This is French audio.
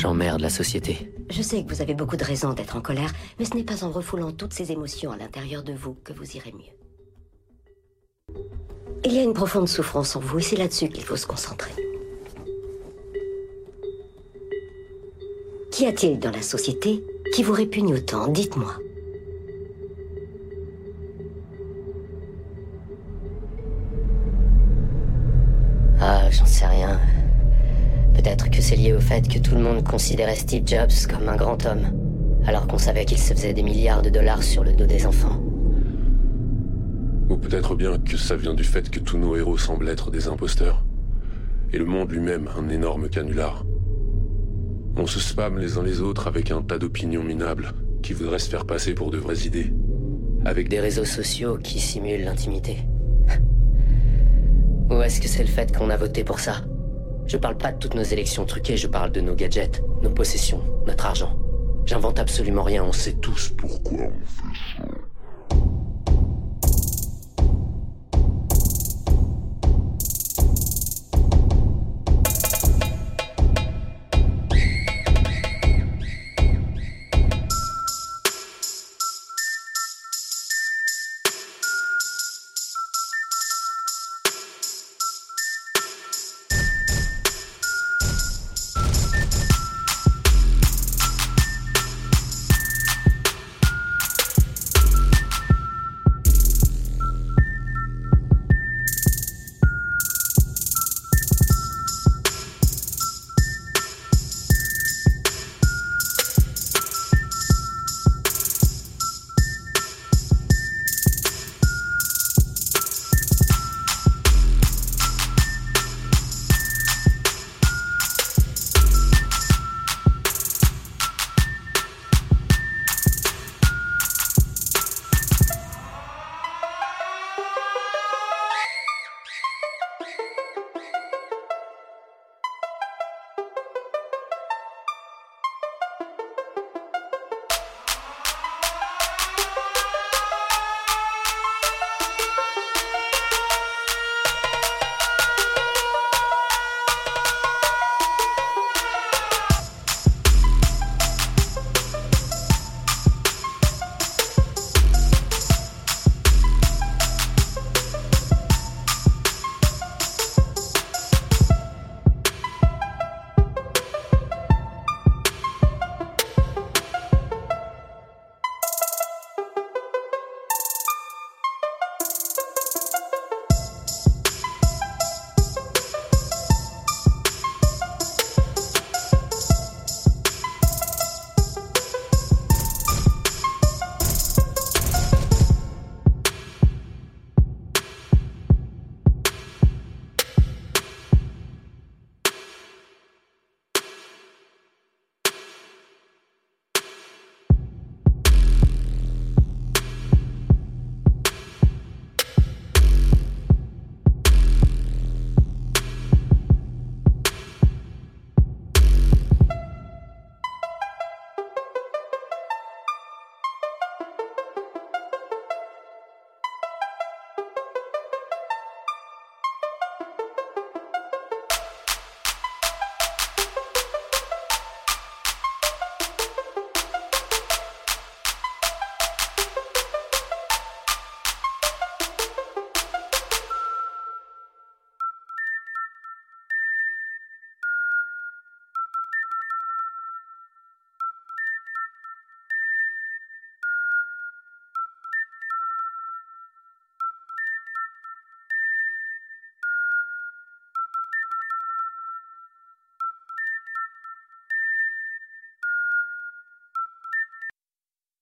J'emmerde la société. Je sais que vous avez beaucoup de raisons d'être en colère, mais ce n'est pas en refoulant toutes ces émotions à l'intérieur de vous que vous irez mieux. Il y a une profonde souffrance en vous et c'est là-dessus qu'il faut se concentrer. Qu'y a-t-il dans la société qui vous répugne autant? Dites-moi. Ah, j'en sais rien. Peut-être que c'est lié au fait que tout le monde considérait Steve Jobs comme un grand homme, alors qu'on savait qu'il se faisait des milliards de dollars sur le dos des enfants. Ou peut-être bien que ça vient du fait que tous nos héros semblent être des imposteurs. Et le monde lui-même un énorme canular. On se spam les uns les autres avec un tas d'opinions minables qui voudraient se faire passer pour de vraies idées. Avec des réseaux sociaux qui simulent l'intimité. Ou est-ce que c'est le fait qu'on a voté pour ça? Je parle pas de toutes nos élections truquées, je parle de nos gadgets, nos possessions, notre argent. J'invente absolument rien, on sait tous pourquoi on fait ça.